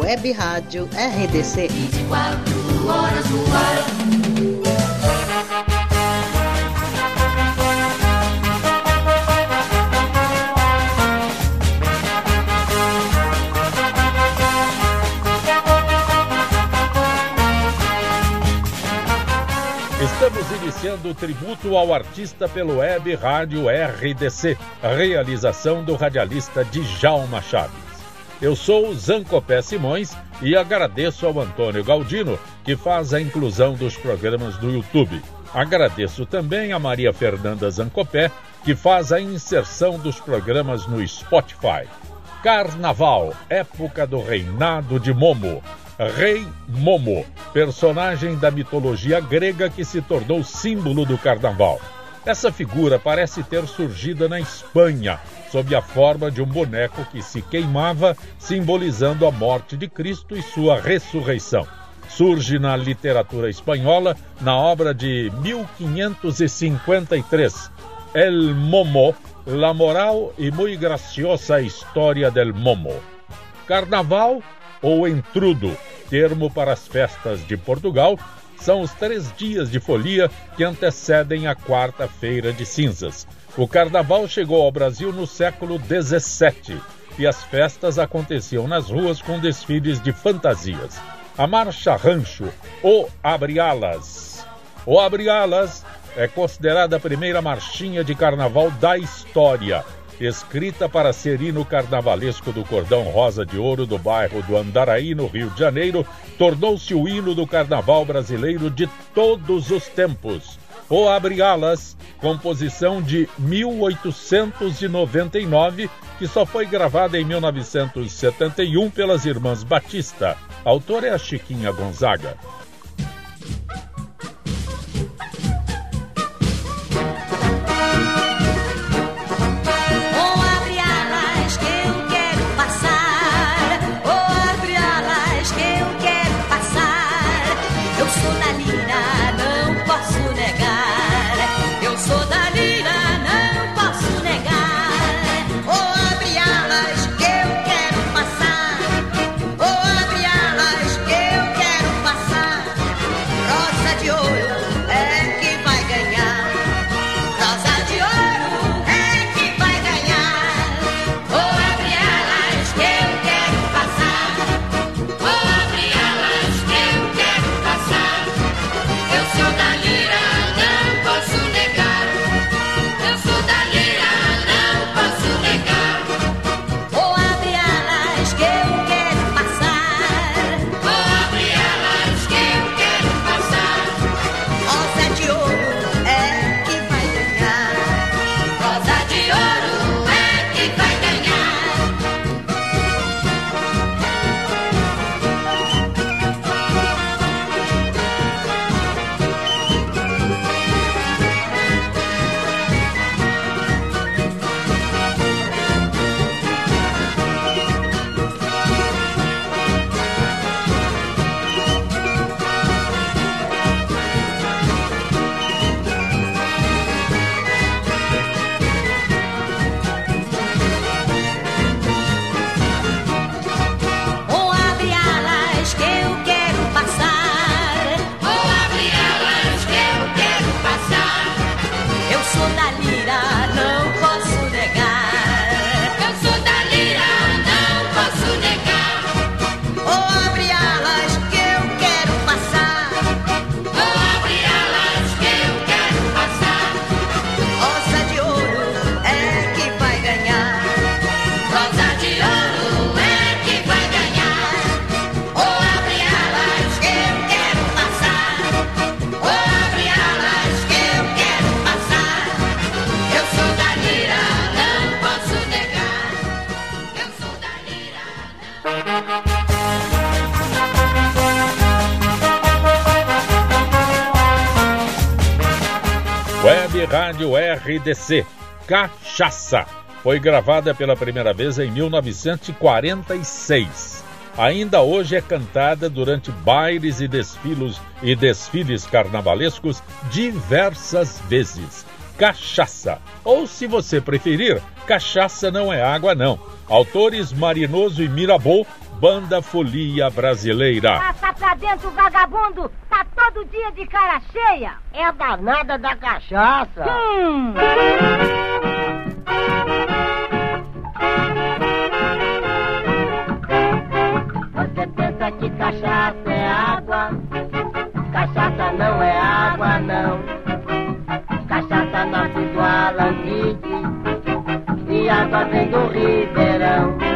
Web Rádio RDC. 24 horas no. Estamos iniciando o tributo ao artista pelo web Rádio RDC, realização do radialista Djalma Chaves. Eu sou Zancopé Simões e agradeço ao Antônio Galdino, que faz a inclusão dos programas do YouTube. Agradeço também a Maria Fernanda Zancopé, que faz a inserção dos programas no Spotify. Carnaval, época do reinado de Momo. Rei Momo, personagem da mitologia grega que se tornou símbolo do carnaval. Essa figura parece ter surgido na Espanha, sob a forma de um boneco que se queimava, simbolizando a morte de Cristo e sua ressurreição. Surge na literatura espanhola na obra de 1553, El Momo, La Moral e Muy Graciosa História del Momo. Carnaval ou entrudo, termo para as festas de Portugal, são os três dias de folia que antecedem a quarta-feira de cinzas. O carnaval chegou ao Brasil no século XVII e as festas aconteciam nas ruas com desfiles de fantasias. A Marcha Rancho, ou Abre-Alas. O Abre-Alas é considerada a primeira marchinha de carnaval da história escrita para ser hino carnavalesco do Cordão Rosa de Ouro do bairro do Andaraí, no Rio de Janeiro, tornou-se o hino do carnaval brasileiro de todos os tempos. O Abre Alas, composição de 1899, que só foi gravada em 1971 pelas Irmãs Batista. A autora é a Chiquinha Gonzaga. RDC, Cachaça. Foi gravada pela primeira vez em 1946. Ainda hoje é cantada durante bailes e desfilos e desfiles carnavalescos diversas vezes. Cachaça. Ou se você preferir, cachaça não é água não. Autores Marinoso e Mirabô Banda Folia Brasileira. Passa pra dentro, vagabundo! Tá todo dia de cara cheia! É a danada da cachaça! Hum! Você pensa que cachaça é água? Cachaça não é água, não. Cachaça nasce do alambique e água vem do ribeirão.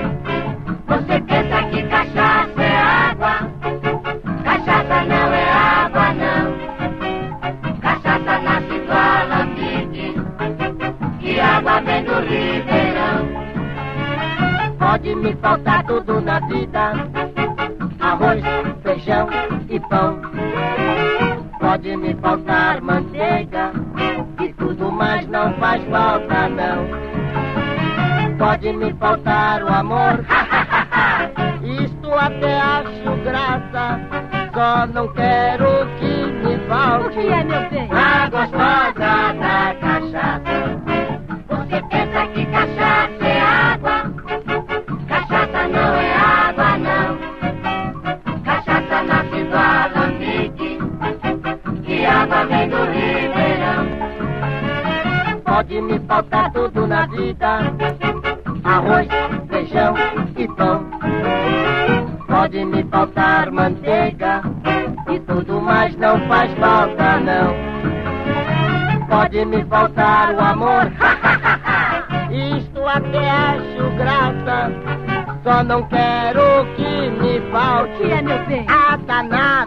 Me faltar tudo na vida: arroz, feijão e pão. Pode me faltar manteiga e tudo mais não faz falta, não. Pode me faltar o amor, isto até acho graça. Só não quero faltar tudo na vida: arroz, feijão e pão. Pode me faltar manteiga e tudo mais não faz falta, não. Pode me faltar o amor, isto até acho graça. Só não quero que me falte que é, meu bem? a danada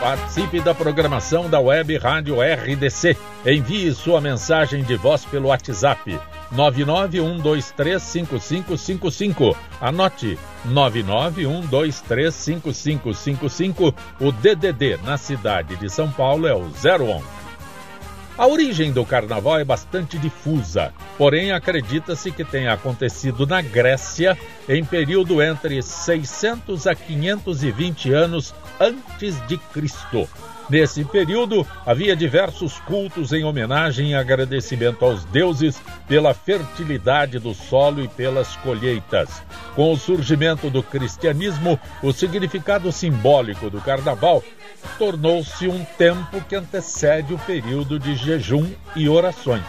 Participe da programação da Web Rádio RDC. Envie sua mensagem de voz pelo WhatsApp 991235555. Anote 991235555. O DDD na cidade de São Paulo é o 011. A origem do carnaval é bastante difusa, porém acredita-se que tenha acontecido na Grécia em período entre 600 a 520 anos antes de Cristo. Nesse período, havia diversos cultos em homenagem e agradecimento aos deuses pela fertilidade do solo e pelas colheitas. Com o surgimento do cristianismo, o significado simbólico do carnaval tornou-se um tempo que antecede o período de jejum e orações.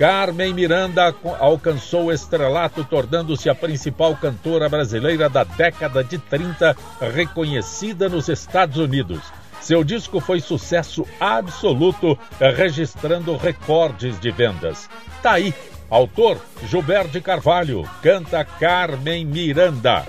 Carmen Miranda alcançou o estrelato, tornando-se a principal cantora brasileira da década de 30, reconhecida nos Estados Unidos. Seu disco foi sucesso absoluto, registrando recordes de vendas. Tá aí, autor Gilberto Carvalho, canta Carmen Miranda.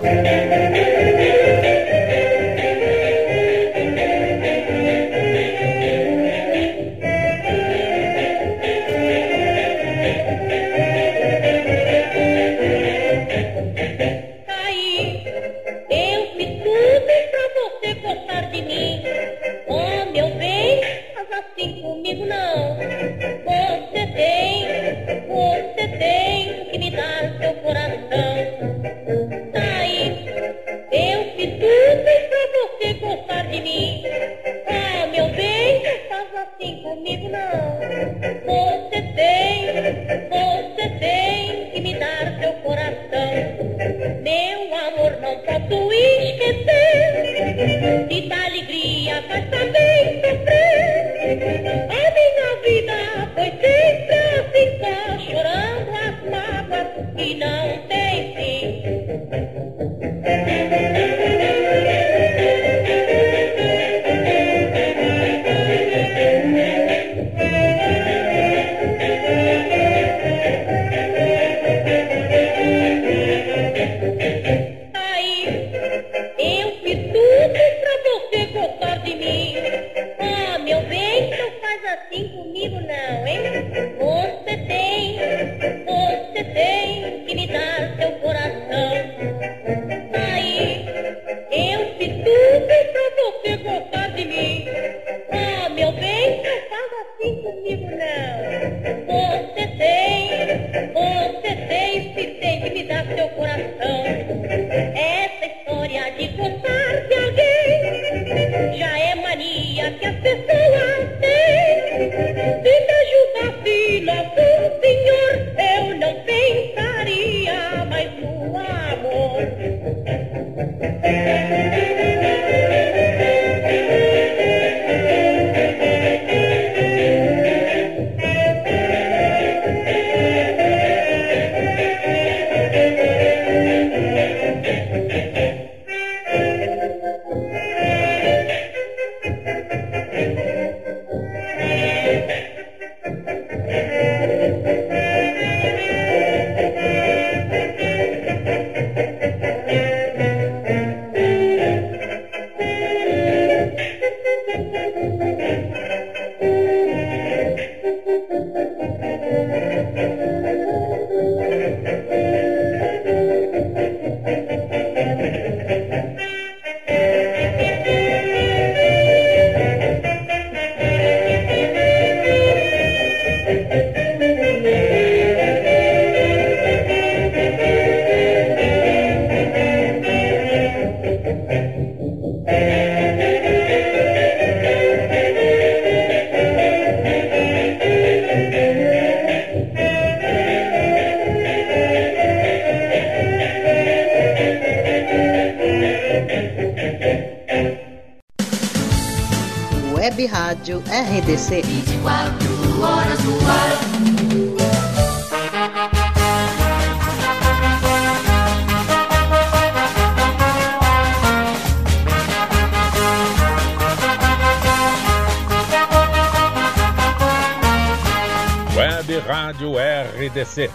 Web Rádio RDC.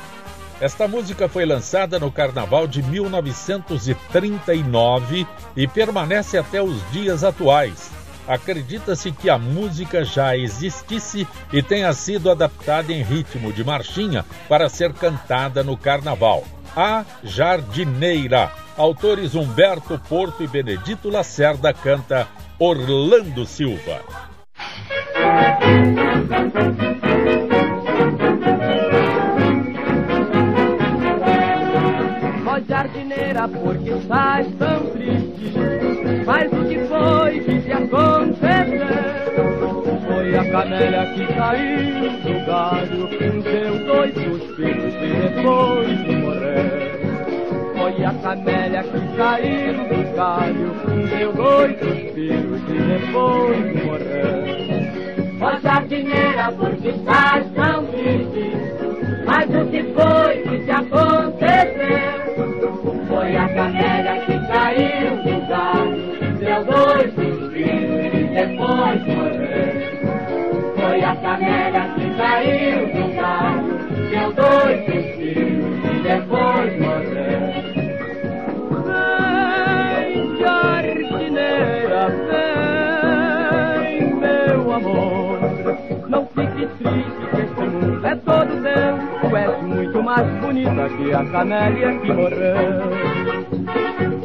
Esta música foi lançada no Carnaval de 1939 e permanece até os dias atuais. Acredita-se que a música já existisse e tenha sido adaptada em ritmo de marchinha para ser cantada no Carnaval. A Jardineira. Autores Humberto Porto e Benedito Lacerda canta Orlando Silva. Jardineira, porque estás tão triste? Mas o que foi que te aconteceu? Foi a camélia que caiu do galho, deu dois suspiros e depois morreu. Foi a camélia que caiu do galho, deu dois suspiros e depois morreu. Ó jardineira, porque estás tão triste? Mas o que foi que te aconteceu? Foi a camélia que caiu do galho, deu dois suspiros e depois morreu. Foi a camélia que caiu do galho, deu dois suspiros e depois morreu. Vem, jardineira, vem, meu amor. Não fique triste é todo teu. Tu és muito mais bonita que a camélia que morreu.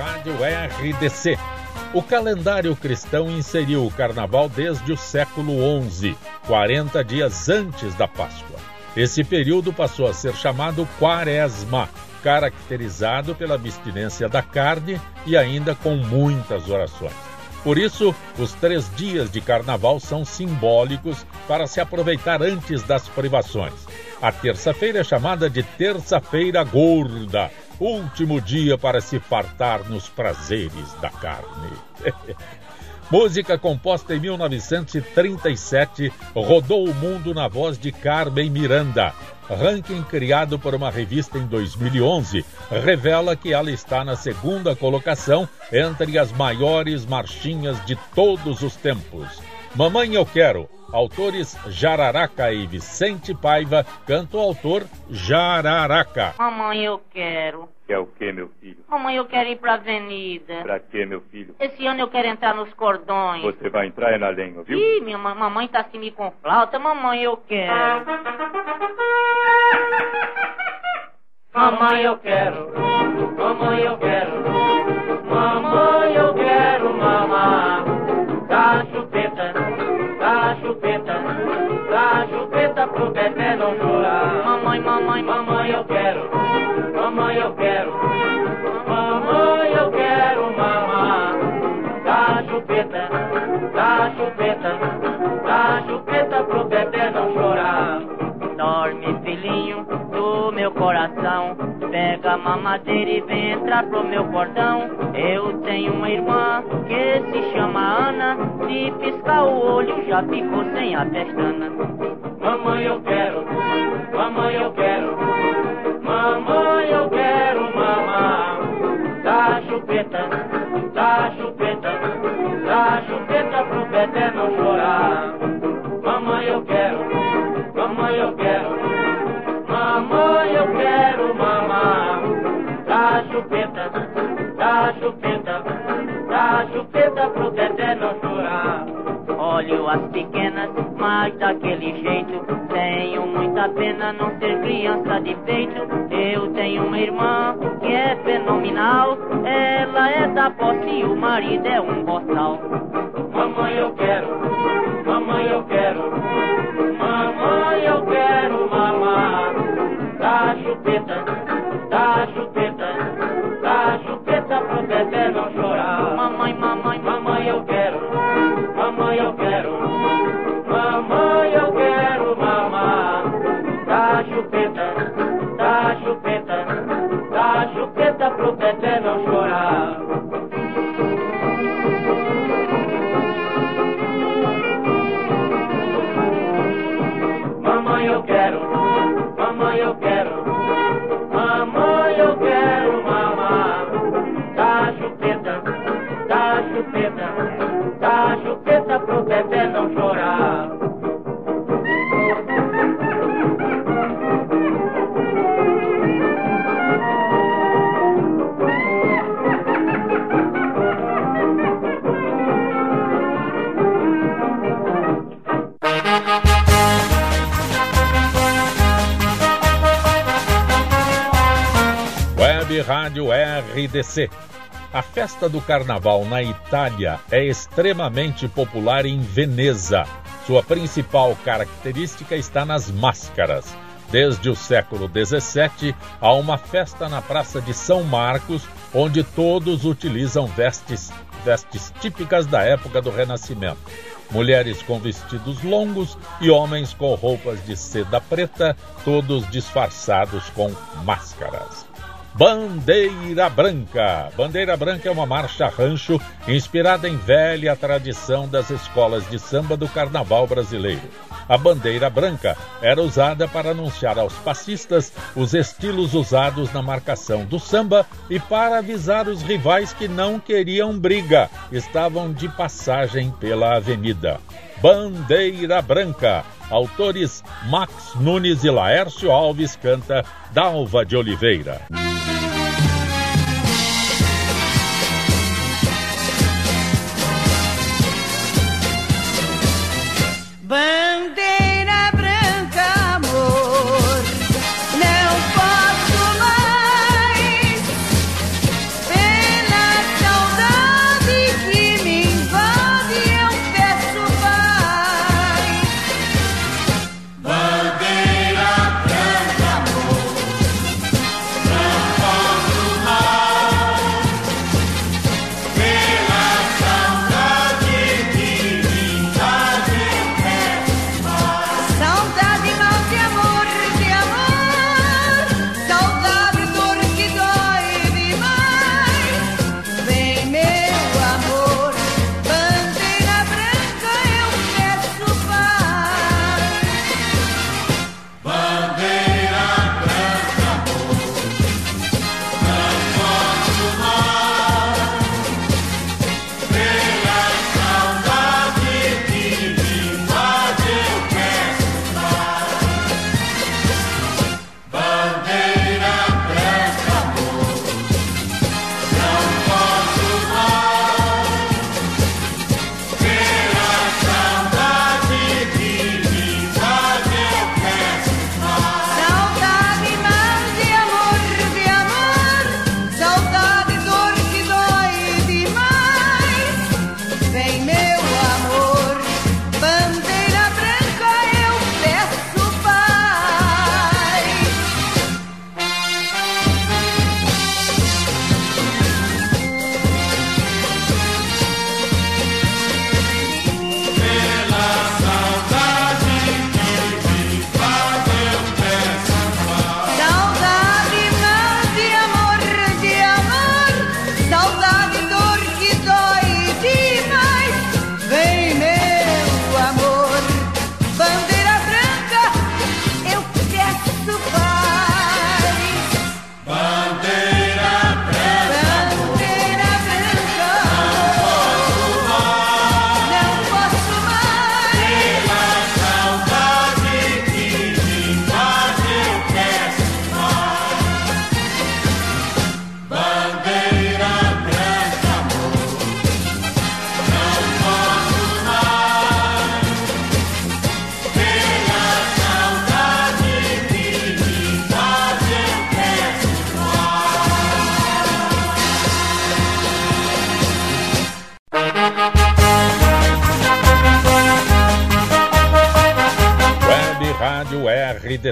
RDC. O calendário cristão inseriu o carnaval desde o século XI, 40 dias antes da Páscoa. Esse período passou a ser chamado Quaresma, caracterizado pela abstinência da carne e ainda com muitas orações. Por isso, os três dias de carnaval são simbólicos para se aproveitar antes das privações. A terça-feira é chamada de Terça-feira Gorda, último dia para se fartar nos prazeres da carne. Música composta em 1937, rodou o mundo na voz de Carmen Miranda. Ranking criado por uma revista em 2011 revela que ela está na segunda colocação entre as maiores marchinhas de todos os tempos. Mamãe Eu Quero, Autores Jararaca e Vicente Paiva, canto autor Jararaca. Mamãe, eu quero. Quer o que, meu filho? Mamãe, eu quero ir pra avenida. Pra quê, meu filho? Esse ano eu quero entrar nos cordões. Você vai entrar é na lenha, viu? Ih, minha ma mamãe tá assim me com flauta. Mamãe, eu quero. Mamãe, eu quero. Mamãe, eu quero. Mamãe, eu quero mamar. Da chupeta, da chupeta, da chupeta pro bebê não chorar. Mamãe, mamãe, Mamãe, eu quero. Mamãe, eu quero. Mamãe, eu quero mamar. Da chupeta, da chupeta, da chupeta pro bebê não chorar. Dorme, filhinho do meu coração. Pega a mamadeira e vem entrar pro meu cordão. Eu tenho uma irmã Se piscar o olho já ficou sem a pestana. Mamãe, eu quero. Mamãe, eu quero. Mamãe, eu quero mamar. Da chupeta, da chupeta, da chupeta pro bebê não chorar. Mamãe, eu quero. Mamãe, eu quero. Mamãe, eu quero mamar. Da chupeta, da chupeta, da chupeta pro bebê não chorar. Olho as pequenas, mas daquele jeito. Tenho muita pena não ser criança de peito. Eu tenho uma irmã que é fenomenal. Ela é da posse e o marido é um boçal. Mamãe, eu quero. Mamãe, eu quero. Mamãe, eu quero mamar. Da chupeta, Rádio RDC. A festa do carnaval na Itália é extremamente popular em Veneza. Sua principal característica está nas máscaras. Desde o século XVII, há uma festa na Praça de São Marcos, onde todos utilizam vestes, vestes típicas da época do Renascimento. Mulheres com vestidos longos e homens com roupas de seda preta, todos disfarçados com máscaras. Bandeira Branca. Bandeira Branca é uma marcha rancho inspirada em velha tradição das escolas de samba do carnaval brasileiro. A bandeira branca era usada para anunciar aos passistas os estilos usados na marcação do samba e para avisar os rivais que não queriam briga, estavam de passagem pela avenida. Bandeira Branca. Autores Max Nunes e Laércio Alves canta Dalva de Oliveira. Band-Aid.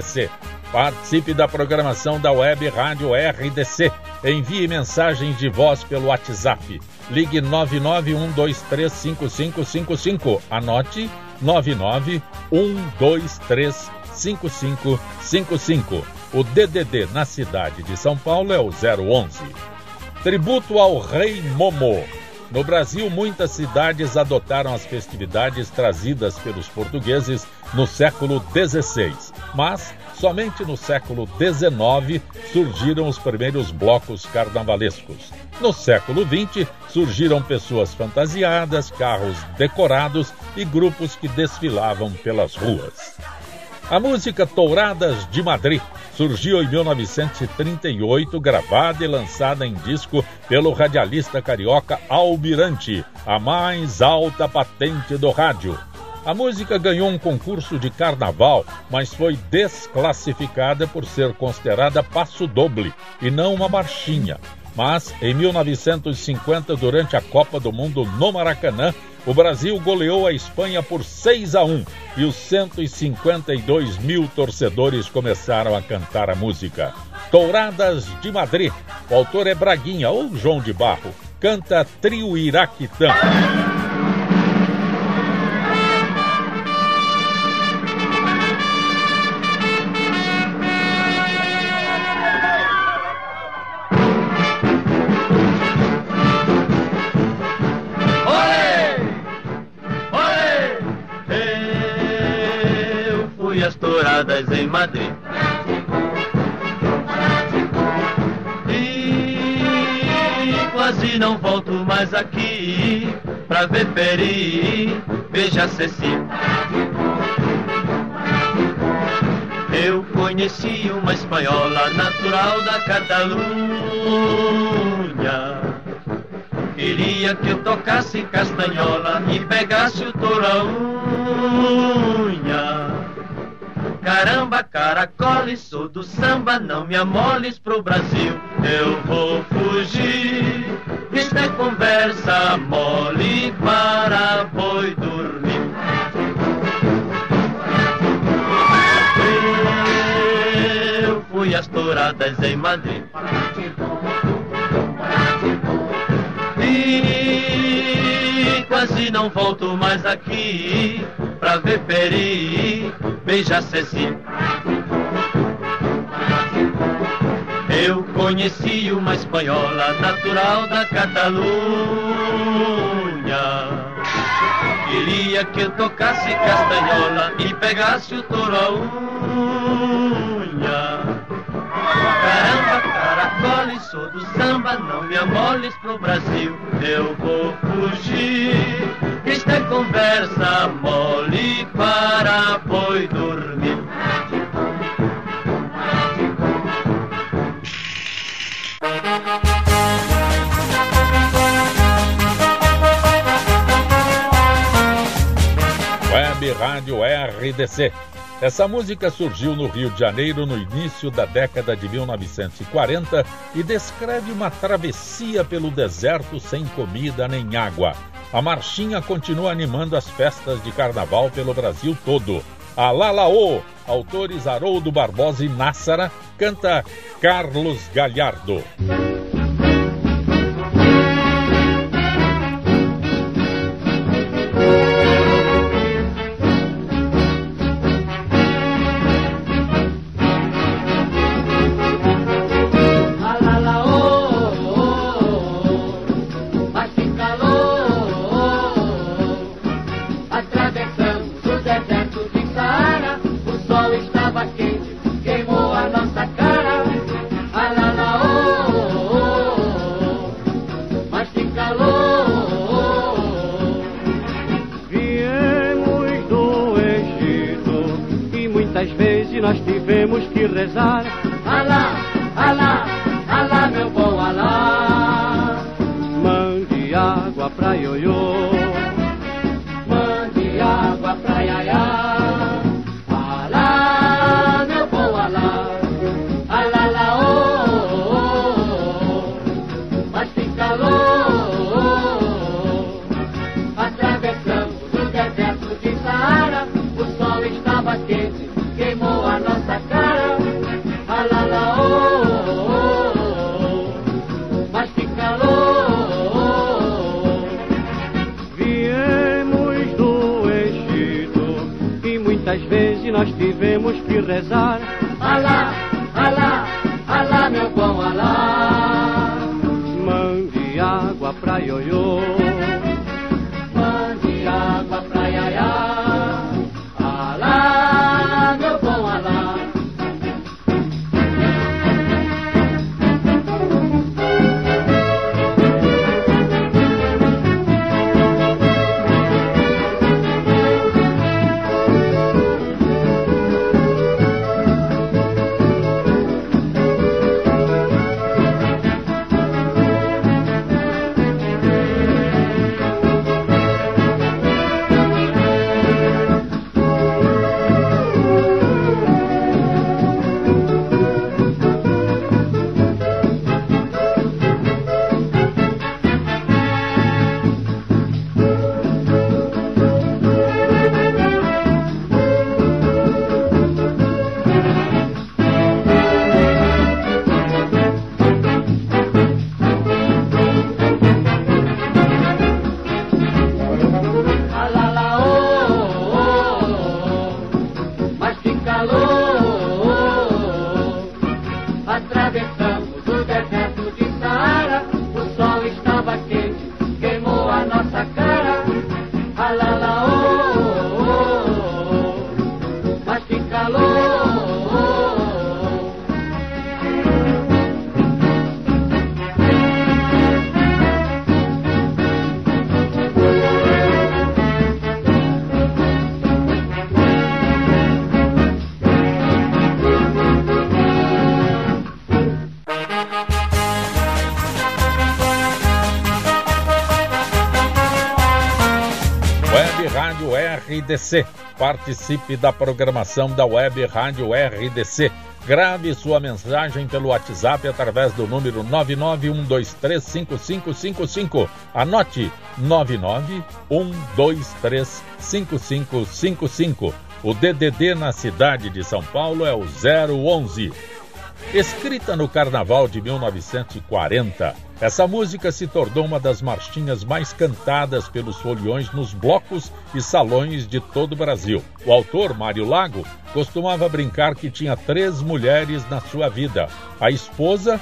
RDC. Participe da programação da Web Rádio RDC. Envie mensagem de voz pelo WhatsApp. Ligue 991235555. Anote 991235555. O DDD na cidade de São Paulo é o 011. Tributo ao Rei Momo. No Brasil, muitas cidades adotaram as festividades trazidas pelos portugueses no século XVI, mas somente no século XIX surgiram os primeiros blocos carnavalescos. No século XX, surgiram pessoas fantasiadas, carros decorados e grupos que desfilavam pelas ruas. A música Touradas de Madrid surgiu em 1938, gravada e lançada em disco pelo radialista carioca Almirante, a mais alta patente do rádio. A música ganhou um concurso de carnaval, mas foi desclassificada por ser considerada passo doble e não uma marchinha. Mas em 1950, durante a Copa do Mundo no Maracanã, o Brasil goleou a Espanha por 6 a 1 e os 152 mil torcedores começaram a cantar a música. Touradas de Madrid. O autor é Braguinha ou João de Barro. Canta Trio Iraquitã. E quase não volto mais aqui pra ver Peri, beija Ceci. Eu conheci uma espanhola natural da Catalunha. Queria que eu tocasse castanhola e pegasse o touro a unha. Caramba, caracole, sou do samba, não me amoles pro Brasil. Eu vou fugir, isto é conversa mole para boi dormir. Eu fui às touradas em Madrid. Quase não volto mais aqui pra ver Peri, beija Ceci. Eu conheci uma espanhola natural da Catalunha. Queria que eu tocasse castanhola e pegasse o touro a unha. Caramba, caracole, sou do samba, não me amoles pro Brasil. Eu vou fugir, isto é conversa mole para boi dormir. Web Rádio RDC. Essa música surgiu no Rio de Janeiro no início da década de 1940 e descreve uma travessia pelo deserto sem comida nem água. A marchinha continua animando as festas de carnaval pelo Brasil todo. A Lalaô, autores Haroldo Barbosa e Nássara, canta Carlos Galhardo. RDC. Participe da programação da Web Rádio RDC. Grave sua mensagem pelo WhatsApp através do número 991235555. Anote 991235555. O DDD na cidade de São Paulo é o 011. Escrita no Carnaval de 1940, essa música se tornou uma das marchinhas mais cantadas pelos foliões nos blocos e salões de todo o Brasil. O autor, Mário Lago, costumava brincar que tinha três mulheres na sua vida: a esposa,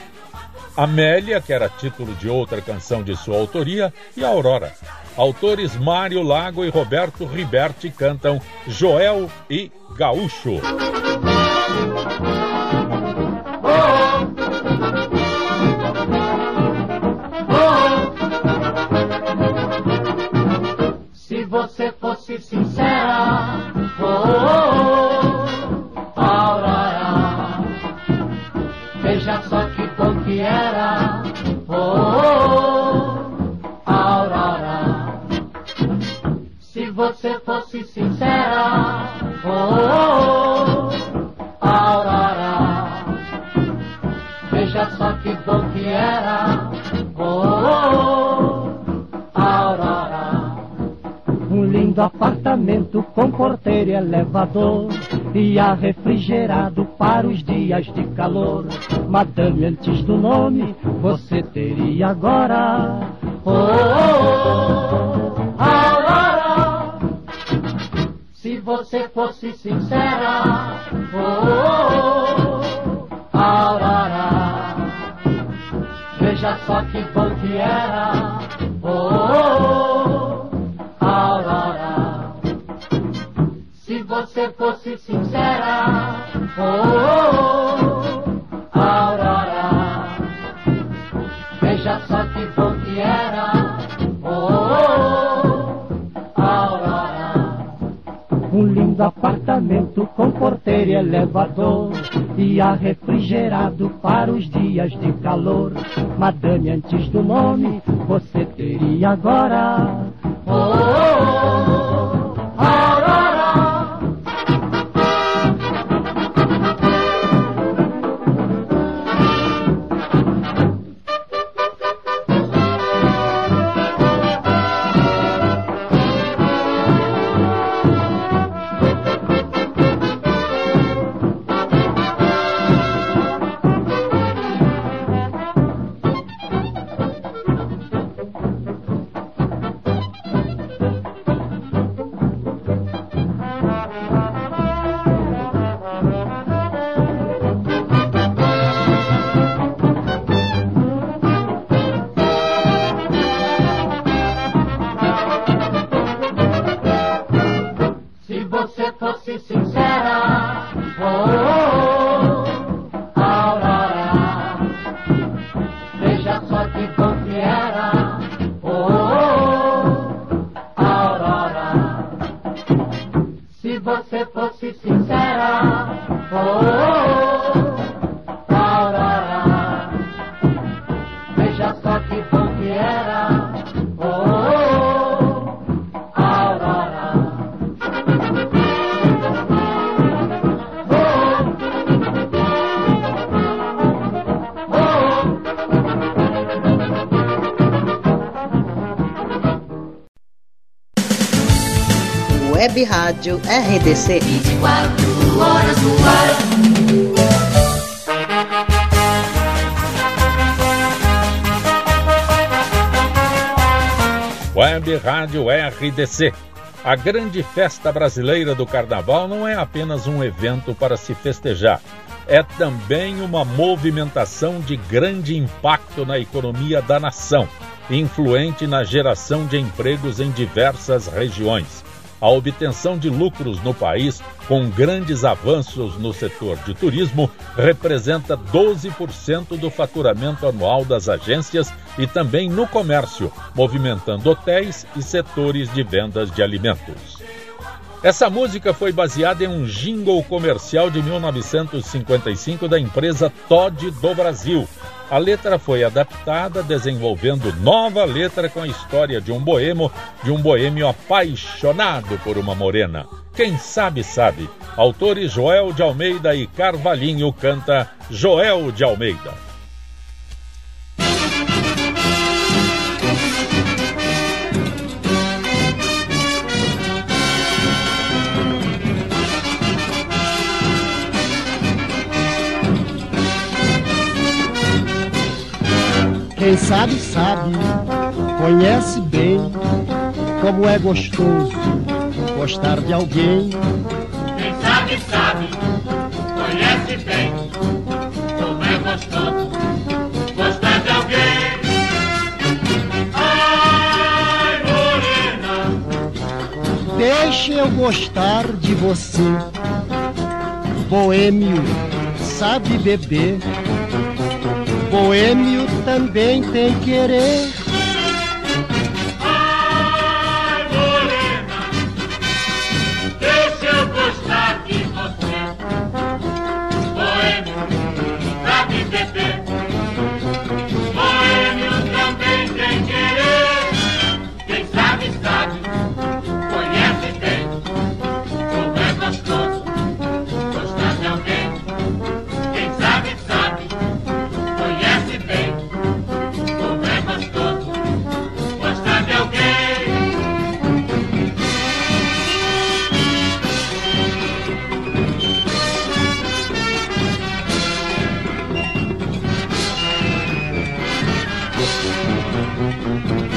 Amélia, que era título de outra canção de sua autoria, e Aurora. Autores Mário Lago e Roberto Riberti cantam Joel e Gaúcho. Você fosse sincera, oh, oh, oh, Aurora, veja só que bom que era, oh, oh, Aurora. Se você fosse sincera, oh, oh, Aurora, veja só que bom que era, Lindo apartamento com porteiro e elevador e ar refrigerado para os dias de calor. Madame, antes do nome, você teria agora. Oh, oh, oh, Aurora, se você fosse sincera. Oh, oh, oh, Aurora, veja só que bom que era. Oh, oh, você fosse sincera. Oh, oh, oh, Aurora, veja só que bom que era. Oh, oh, oh, Aurora, um lindo apartamento com porteiro e elevador e ar refrigerado para os dias de calor. Madame, antes do nome, você teria agora. Rádio RDC. 24 horas no ar. Web Rádio RDC. A grande festa brasileira do Carnaval não é apenas um evento para se festejar. É também uma movimentação de grande impacto na economia da nação, influente na geração de empregos em diversas regiões. A obtenção de lucros no país, com grandes avanços no setor de turismo, representa 12% do faturamento anual das agências e também no comércio, movimentando hotéis e setores de vendas de alimentos. Essa música foi baseada em um jingle comercial de 1955 da empresa Todd do Brasil. A letra foi adaptada, desenvolvendo nova letra com a história de um boêmio, de um boêmio apaixonado por uma morena. Quem sabe sabe. Autores Joel de Almeida e Carvalhinho canta Joel de Almeida. Quem sabe, sabe, conhece bem como é gostoso gostar de alguém. Quem sabe, sabe, conhece bem como é gostoso gostar de alguém. Ai, morena, deixe eu gostar de você. Boêmio, sabe beber boêmio também tem querer. Música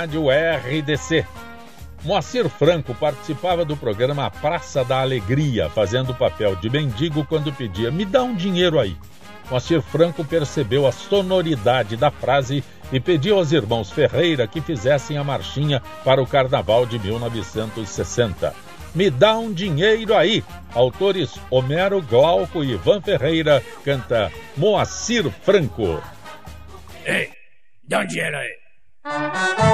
Rádio RDC. Moacir Franco participava do programa Praça da Alegria, fazendo o papel de mendigo quando pedia: Me dá um dinheiro aí. Moacir Franco percebeu a sonoridade da frase e pediu aos irmãos Ferreira que fizessem a marchinha para o carnaval de 1960. Me dá um dinheiro aí. Autores Homero Glauco e Ivan Ferreira canta Moacir Franco. Ei, dá um dinheiro aí.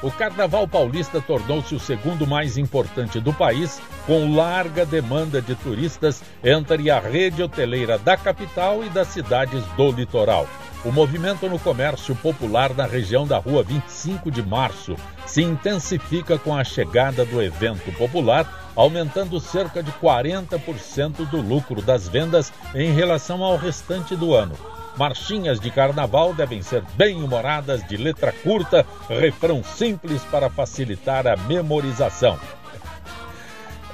O Carnaval Paulista tornou-se o segundo mais importante do país, com larga demanda de turistas entre a rede hoteleira da capital e das cidades do litoral. O movimento no comércio popular na região da Rua 25 de Março se intensifica com a chegada do evento popular, aumentando cerca de 40% do lucro das vendas em relação ao restante do ano. Marchinhas de carnaval devem ser bem humoradas, de letra curta, refrão simples para facilitar a memorização.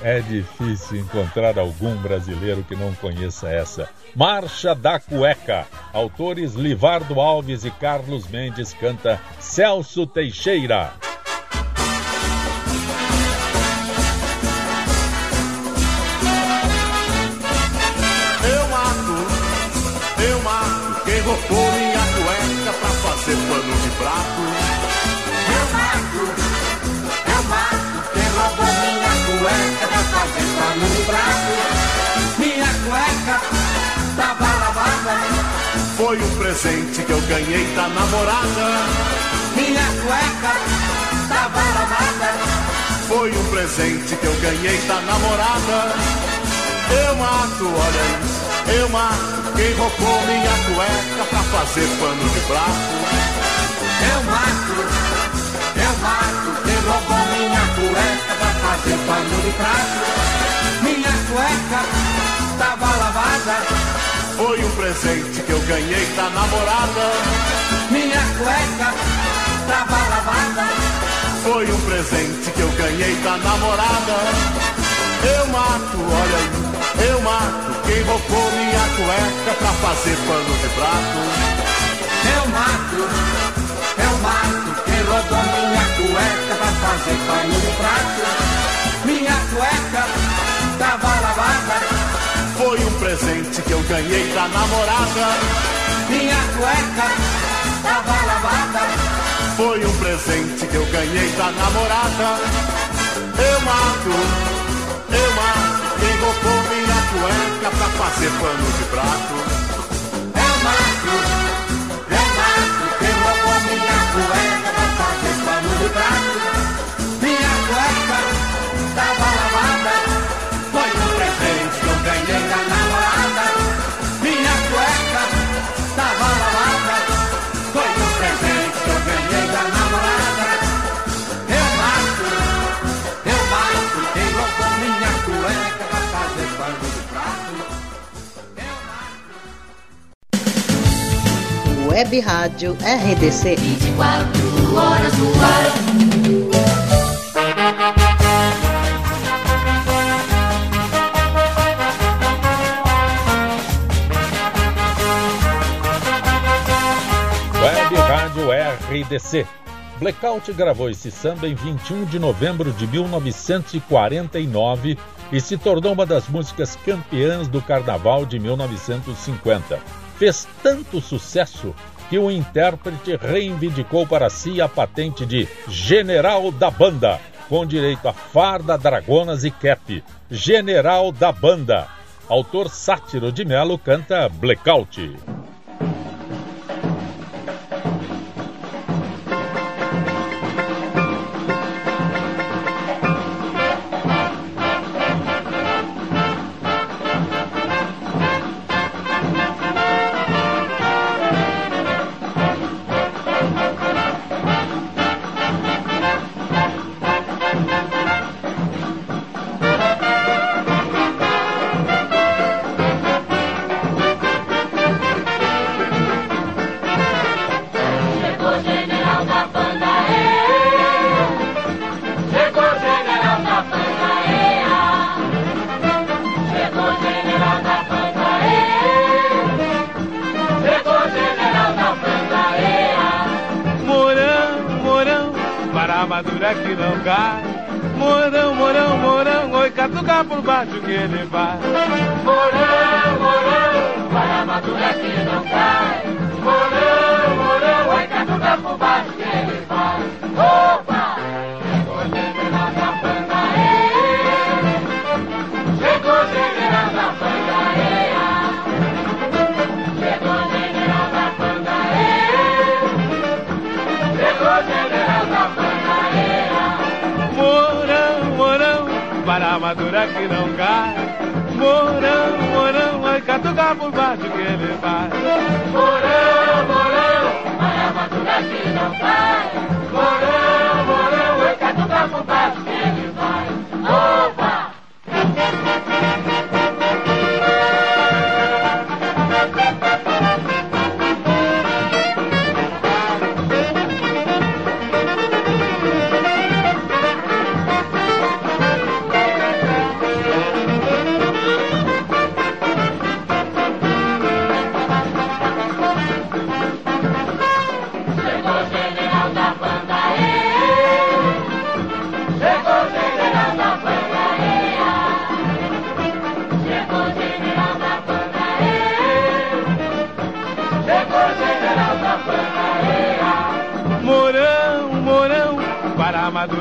É difícil encontrar algum brasileiro que não conheça essa. Marcha da Cueca. Autores Livardo Alves e Carlos Mendes canta Celso Teixeira. Pano de prato. Minha cueca tava lavada. Foi um presente que eu ganhei da namorada. Minha cueca tava lavada. Foi um presente que eu ganhei da namorada. Eu mato, olha aí, eu mato quem roubou minha cueca pra fazer pano de prato. Eu mato, fazer pano de prato. Minha cueca tava lavada. Foi um presente que eu ganhei da namorada. Minha cueca tava lavada. Foi um presente que eu ganhei da namorada. Eu mato, olha aí, eu mato quem roubou minha cueca pra fazer pano de prato. Eu mato, quem roubou minha cueca pra fazer pano de prato. Minha cueca tava lavada. Foi um presente que eu ganhei da namorada. Minha cueca tava lavada. Foi um presente que eu ganhei da namorada. Eu mato, eu mato quem roubou minha cueca pra fazer pano de prato. Web Rádio RDC. 24 horas no ar. Web Rádio RDC. Blackout gravou esse samba em 21 de novembro de 1949 e se tornou uma das músicas campeãs do Carnaval de 1950. Fez tanto sucesso que o intérprete reivindicou para si a patente de General da Banda, com direito a farda, dragonas e cap. General da Banda. Autor Sátiro de Melo canta Blackout. Para a madura que não cai. Morão, morão, morão, oi, catuca por baixo que ele vai. Morão, morão, para madura que não cai. Morão, morão, vai catucar por baixo que ele vai. Opa! Para madura que não cai. Morão, morão, vai catucar por baixo que ele vai. Morão, morão, para madura que não cai. Morão, morão, vai catucar por baixo que ele vai. Opa!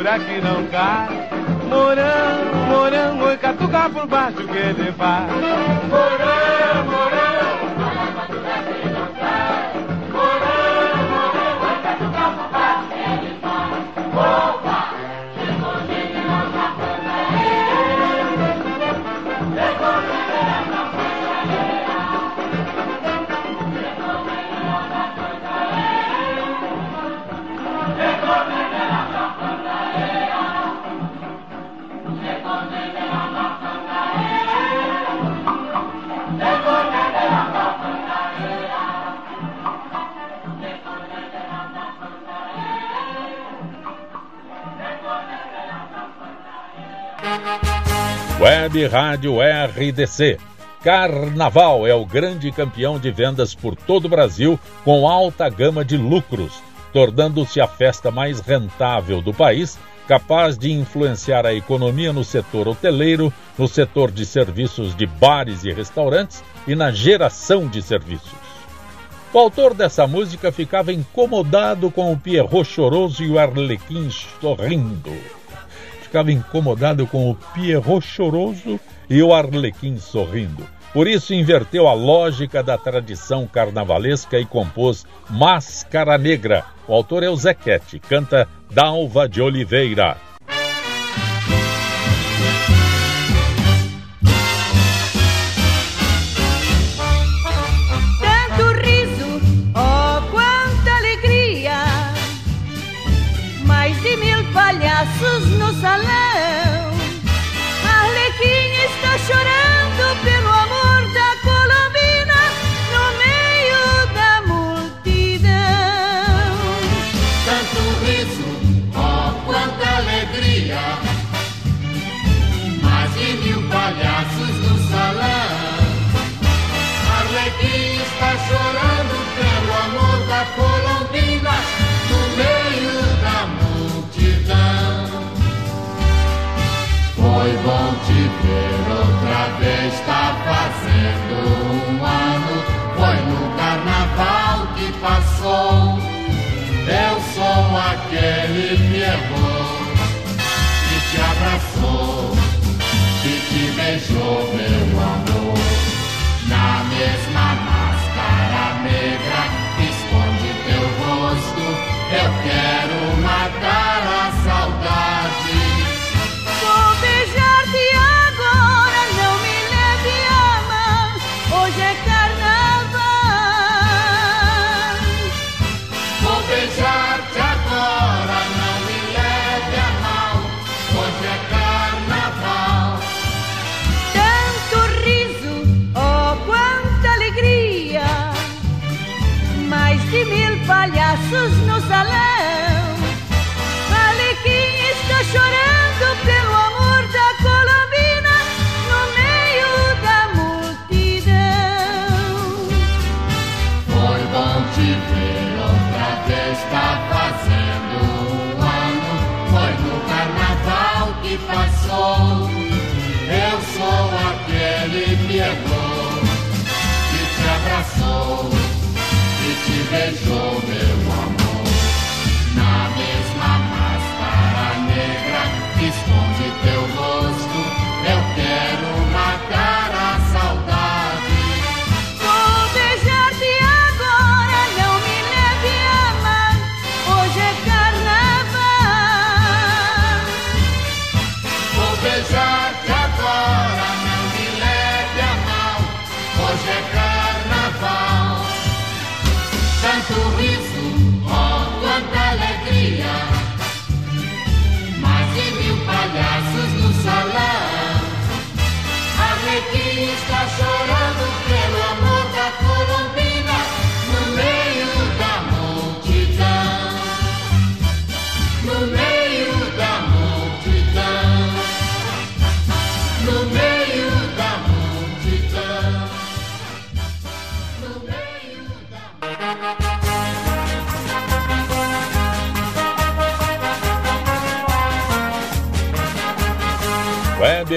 Madura que não cai. Morão, morão, vai catucar por baixo que ele vai. Morão, Web Rádio RDC. Carnaval é o grande campeão de vendas por todo o Brasil, com alta gama de lucros, tornando-se a festa mais rentável do país, capaz de influenciar a economia no setor hoteleiro, no setor de serviços de bares e restaurantes e na geração de serviços. O autor dessa música ficava incomodado com o Pierrot choroso e o Arlequim sorrindo ficava incomodado com o Pierrot choroso e o Arlequim sorrindo. Por isso inverteu a lógica da tradição carnavalesca e compôs Máscara Negra. O autor é o Zequete, canta Dalva de Oliveira. Bom te ver outra vez, tá fazendo um ano. Foi no carnaval que passou. Eu sou aquele Pierrot que te abraçou, que te beijou, que te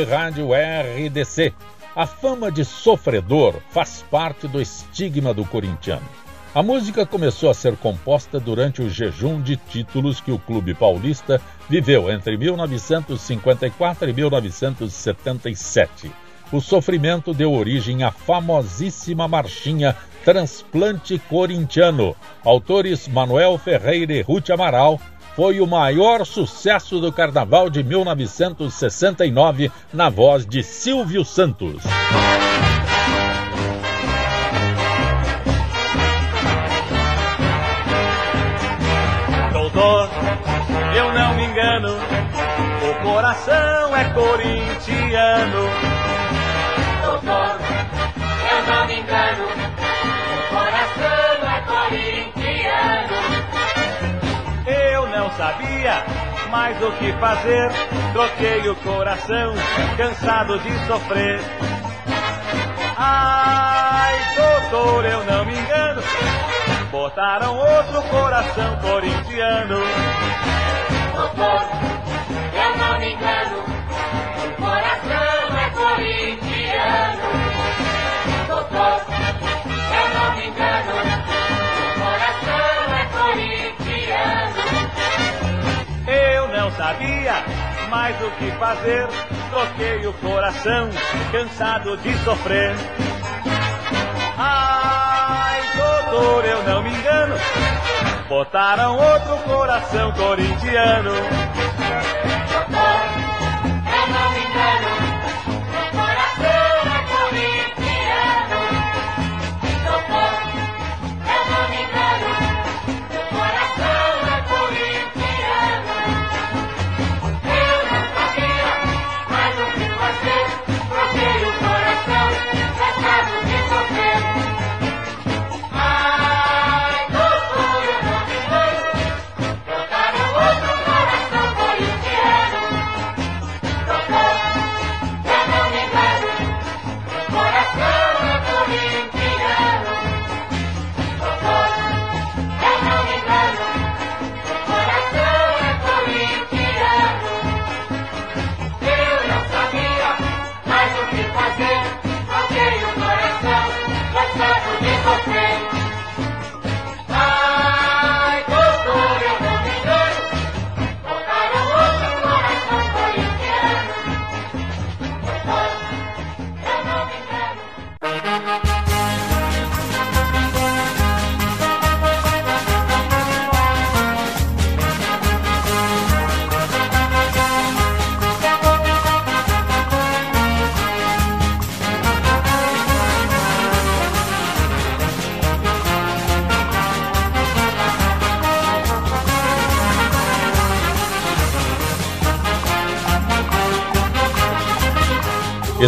Rádio RDC. A fama de sofredor faz parte do estigma do corintiano. A música começou a ser composta durante o jejum de títulos que o Clube Paulista viveu entre 1954 e 1977. O sofrimento deu origem à famosíssima marchinha Transplante Corintiano. Autores Manuel Ferreira e Ruth Amaral foi o maior sucesso do carnaval de 1969 na voz de Silvio Santos. Doutor, eu não me engano, o coração é corintiano. Doutor, sabia mais o que fazer, troquei o coração, cansado de sofrer. Ai, doutor, eu não me engano, botaram outro coração corintiano. Doutor, eu não me engano, o coração é corintiano. Doutor, eu não me engano, sabia mais o que fazer, troquei o coração, cansado de sofrer. Ai, doutor, eu não me engano, botaram outro coração corintiano.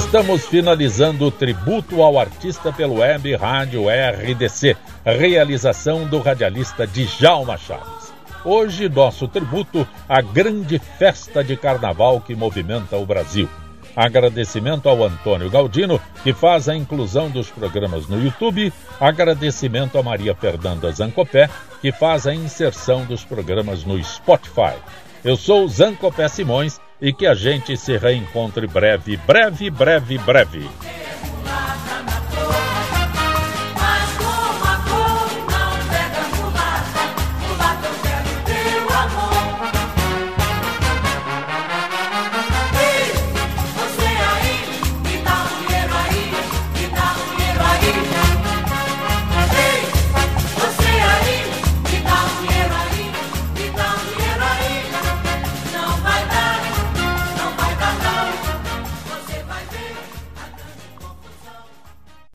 Estamos finalizando o tributo ao artista pelo web Rádio RDC, realização do radialista Djalma Chaves. Hoje, nosso tributo à grande festa de carnaval que movimenta o Brasil. Agradecimento ao Antônio Galdino, que faz a inclusão dos programas no YouTube. Agradecimento a Maria Fernanda Zancopé, que faz a inserção dos programas no Spotify. Eu sou Zancopé Simões e que a gente se reencontre breve, breve, breve, breve.